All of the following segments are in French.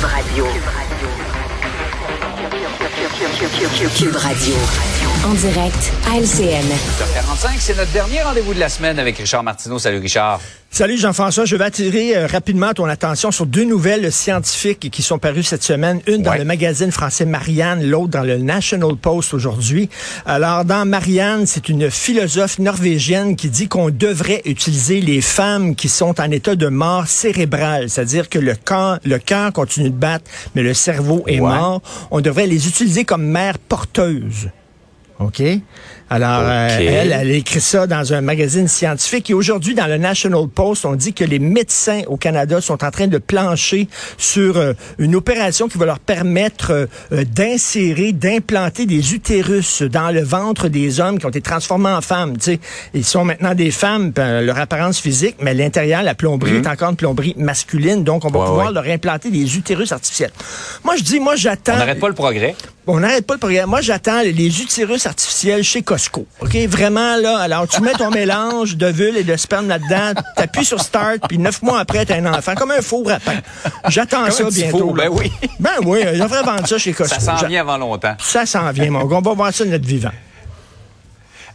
Cube Radio. Cube Radio. En direct à LCN. 45, c'est notre dernier rendez-vous de la semaine avec Richard Martineau. Salut Richard. Salut Jean-François, je vais attirer euh, rapidement ton attention sur deux nouvelles scientifiques qui sont parues cette semaine, une dans Ouais. le magazine français Marianne, l'autre dans le National Post aujourd'hui. Alors dans Marianne, c'est une philosophe norvégienne qui dit qu'on devrait utiliser les femmes qui sont en état de mort cérébrale, c'est-à-dire que le cœur le cœur continue de battre mais le cerveau est Ouais. mort, on devrait les utiliser comme mères porteuses. OK? Alors, euh, elle, elle a écrit ça dans un magazine scientifique. Et aujourd'hui, dans le National Post, on dit que les médecins au Canada sont en train de plancher sur euh, une opération qui va leur permettre euh, d'insérer, d'implanter des utérus dans le ventre des hommes qui ont été transformés en femmes. Tu sais, ils sont maintenant des femmes, leur apparence physique, mais l'intérieur, la plomberie est encore une plomberie masculine. Donc, on va Ouais, pouvoir ouais. leur implanter des utérus artificiels. Moi, je dis, moi, j'attends... On n'arrête pas le progrès. On n'arrête pas le programme. Moi, j'attends les utérus artificiels chez Costco. OK? Vraiment, là. Alors, tu mets ton mélange de vulve et de sperme là-dedans, t'appuies sur Start, puis neuf mois après, t'as un enfant. Comme un four à pain. J'attends ça bientôt. là. ben oui. Ben oui, ils devraient vendre ça chez Costco. Ça s'en vient avant longtemps. Ça s'en vient, mon gars. On va voir ça de notre vivant.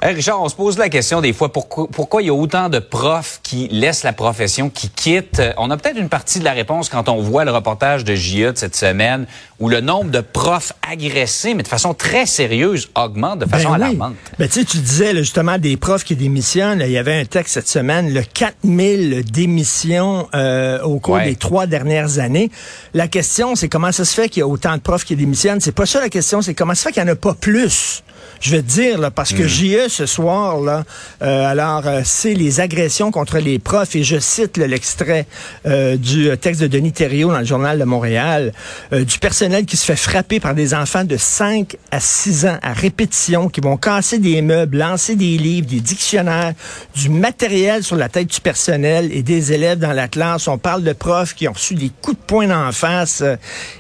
Richard, on se pose la question des fois, pourquoi, pourquoi il y a autant de profs qui laissent la profession, qui quittent? Euh, On a peut-être une partie de la réponse quand on voit le reportage de JE de cette semaine où le nombre de profs agressés, mais de façon très sérieuse, augmente de façon Ben oui. alarmante. Ben, tu sais, tu disais là, justement des profs qui démissionnent. Il y avait un texte cette semaine, le 4000 démissions euh, au cours Ouais. des trois dernières années. La question, c'est comment ça se fait qu'il y a autant de profs qui démissionnent? C'est pas ça la question, c'est comment ça se fait qu'il n'y en a pas plus? Je vais te dire, là, parce que JE ce soir, là, euh, alors, euh, c'est les agressions contre les profs, et je cite l'extrait euh, du texte de Denis Thériault dans le Journal de Montréal, du personnel qui se fait frapper par des enfants de 5 à 6 ans à répétition, qui vont casser des meubles, lancer des livres, des dictionnaires, du matériel sur la tête du personnel et des élèves dans la classe. On parle de profs qui ont reçu des coups de poing en face.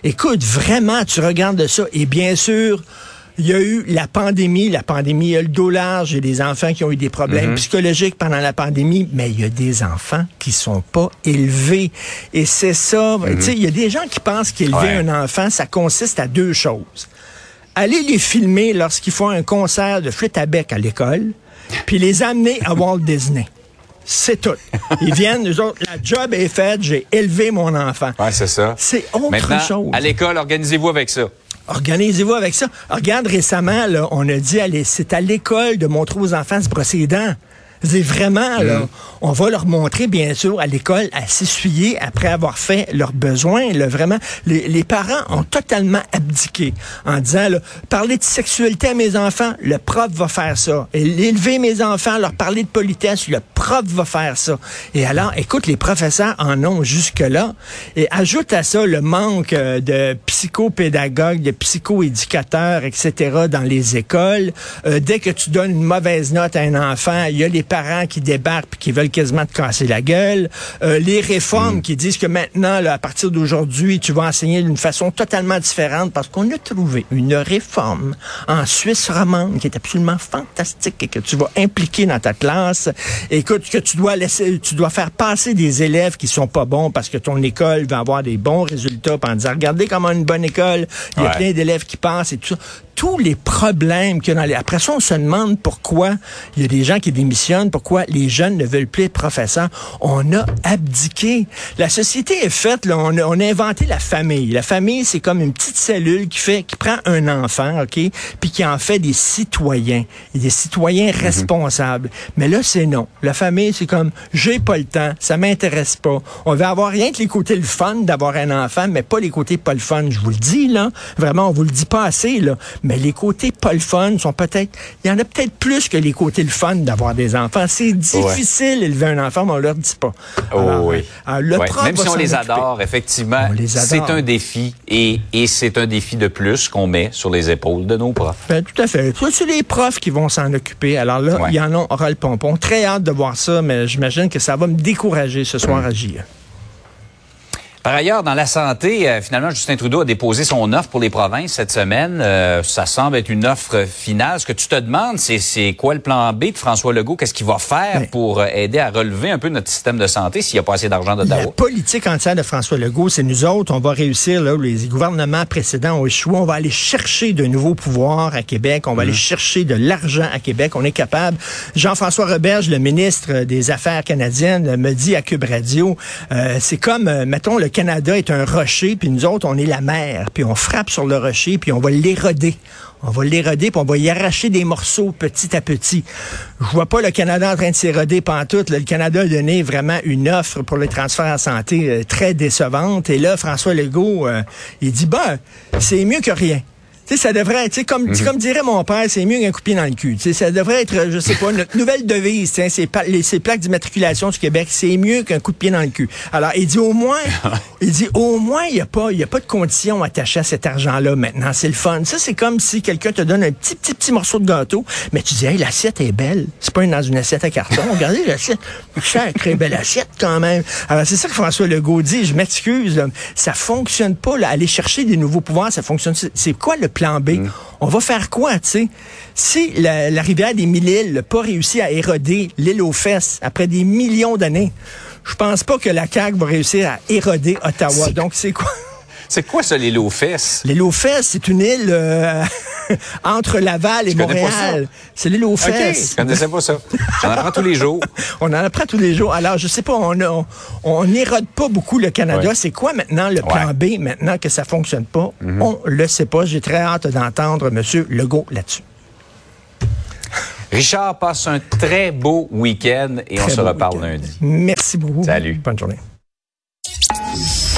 Écoute, vraiment, tu regardes ça, et bien sûr, il y a eu la pandémie. La pandémie, il y a le dos large. Il y a des enfants qui ont eu des problèmes psychologiques pendant la pandémie, mais il y a des enfants qui sont pas élevés. Et c'est ça. Tu sais, il y a des gens qui pensent qu'élever Ouais. un enfant, ça consiste à deux choses. Aller les filmer lorsqu'ils font un concert de flûte à bec à l'école, puis les amener à Walt Disney. C'est tout. Ils viennent, nous autres, la job est faite, j'ai élevé mon enfant. Ouais, c'est ça. C'est autre Maintenant, chose. à l'école, organisez-vous avec ça. Organisez-vous avec ça. Regarde, récemment, là, on a dit, allez, c'est à l'école de montrer aux enfants se brosser les dents. C'est vraiment, là, Mm. on va leur montrer, bien sûr, à l'école, à s'essuyer après avoir fait leurs besoins. Là, vraiment, les, les parents ont totalement abdiqué en disant, là, parler de sexualité à mes enfants, le prof va faire ça. Et élever mes enfants, leur parler de politesse, le prof va faire ça. Et alors, écoute, les professeurs en ont jusque-là. Et ajoute à ça le manque euh, de psychopédagogues, de psychoéducateurs, etc. dans les écoles. Euh, dès que tu donnes une mauvaise note à un enfant, il y a les parents qui débarquent puis qui veulent quasiment te casser la gueule. Euh, les réformes qui disent que maintenant, là, à partir d'aujourd'hui, tu vas enseigner d'une façon totalement différente parce qu'on a trouvé une réforme en Suisse romande qui est absolument fantastique et que tu vas impliquer dans ta classe. Écoute, que tu dois laisser, tu dois faire passer des élèves qui sont pas bons parce que ton école va avoir des bons résultats puis en disant, regardez comment une bonne école, il y a Ouais. plein d'élèves qui passent et tout ça. Tous les problèmes qu'il y a dans les... Après ça, on se demande pourquoi il y a des gens qui démissionnent, pourquoi les jeunes ne veulent plus être professeurs. On a abdiqué. La société est faite, là, on, a, on a inventé la famille. La famille, c'est comme une petite cellule qui fait, qui prend un enfant, OK, puis qui en fait des citoyens, et des citoyens responsables. Mais là, c'est non. La famille, c'est comme, j'ai pas le temps, ça m'intéresse pas. On va avoir rien que les côtés le fun d'avoir un enfant, mais pas les côtés pas le fun. Je vous le dis, là. Vraiment, on vous le dit pas assez, là. Mais les côtés pas le fun sont peut-être, il y en a peut-être plus que les côtés le fun d'avoir des enfants. C'est difficile d'élever un enfant, mais on leur dit pas. Oh Alors, oui. alors, le Ouais. prof Même si on les occuper. adore, effectivement, c'est un défi et, et c'est un défi de plus qu'on met sur les épaules de nos profs. Ben, tout à fait. C'est les profs qui vont s'en occuper. Alors là, Ouais. il y en a aura le pompon. Très hâte de voir ça, mais j'imagine que ça va me décourager ce soir à JE. Par ailleurs, dans la santé, euh, finalement, Justin Trudeau a déposé son offre pour les provinces cette semaine. Euh, ça semble être une offre finale. Ce que tu te demandes, c'est quoi le plan B de François Legault? Qu'est-ce qu'il va faire pour euh, aider à relever un peu notre système de santé s'il n'y a pas assez d'argent La d'Ottawa? politique entière de François Legault, c'est nous autres, on va réussir là où les gouvernements précédents ont échoué. On va aller chercher de nouveaux pouvoirs à Québec. On va aller chercher de l'argent à Québec. On est capable. Jean-François Roberge, le ministre des Affaires canadiennes, me dit à Cube Radio, euh, c'est comme, mettons, le Canada est un rocher, puis nous autres, on est la mer, puis on frappe sur le rocher, puis on va l'éroder. On va l'éroder, puis on va y arracher des morceaux petit à petit. Je vois pas le Canada en train de s'éroder pantoute. Le Canada a donné vraiment une offre pour le transfert en santé euh, très décevante. Et là, François Legault, euh, il dit, ben, c'est mieux que rien. Tu sais, ça devrait être, tu sais, comme, comme dirait mon père, c'est mieux qu'un coup de pied dans le cul. Tu sais, ça devrait être, euh, je sais pas, notre nouvelle devise, sais, ces, pa- les- ces plaques d'immatriculation du Québec, c'est mieux qu'un coup de pied dans le cul. Alors, il dit au moins, il dit au moins, il n'y a pas, il y a pas de conditions attachées à cet argent-là maintenant. C'est le fun. Ça, c'est comme si quelqu'un te donne un petit, petit, petit morceau de gâteau, mais tu dis, hey, l'assiette est belle. C'est pas une- dans une assiette à carton. Regardez l'assiette. Sacrée belle assiette quand même. Alors, c'est ça que François Legault dit. Je m'excuse. Ça fonctionne pas, là. Aller chercher des nouveaux pouvoirs, ça fonctionne. C'est- C'est quoi le plan B? On va faire quoi, tu sais? Si la, la rivière des Mille-Îles n'a pas réussi à éroder l'île aux fesses après des millions d'années, je pense pas que la CAQ va réussir à éroder Ottawa. Donc, c'est quoi? C'est quoi ça, les lots fesses? L'île aux fesses, c'est une île euh, entre Laval et Je Montréal. C'est l'île aux fesses. je connaissais pas ça. J'en apprends tous les jours. On en apprend tous les jours. Alors, je sais pas, on a- on n'érode pas beaucoup le Canada. Ouais. C'est quoi maintenant le plan B, maintenant que ça fonctionne pas? Mhm. On le sait pas. J'ai très hâte d'entendre M. Legault là-dessus. Richard passe un très beau week-end et on se reparle lundi. Merci beaucoup. Salut. Bonne journée.